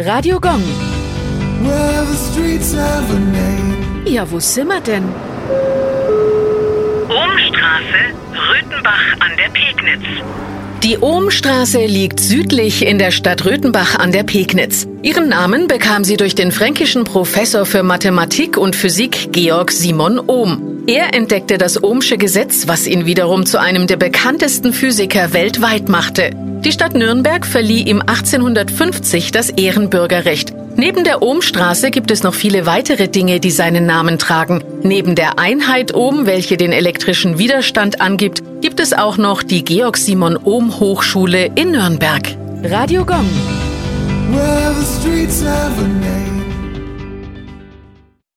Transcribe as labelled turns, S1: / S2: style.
S1: Radio Gong.
S2: Well, the streets have a name.
S1: Ja, wo sind wir denn?
S3: Ohmstraße, Röthenbach an der Pegnitz.
S1: Die Ohmstraße liegt südlich in der Stadt Röthenbach an der Pegnitz. Ihren Namen bekam sie durch den fränkischen Professor für Mathematik und Physik Georg Simon Ohm. Er entdeckte das Ohmsche Gesetz, was ihn wiederum zu einem der bekanntesten Physiker weltweit machte. Die Stadt Nürnberg verlieh ihm 1850 das Ehrenbürgerrecht. Neben der Ohmstraße gibt es noch viele weitere Dinge, die seinen Namen tragen. Neben der Einheit Ohm, welche den elektrischen Widerstand angibt, gibt es auch noch die Georg Simon Ohm Hochschule in Nürnberg. Radio Gong.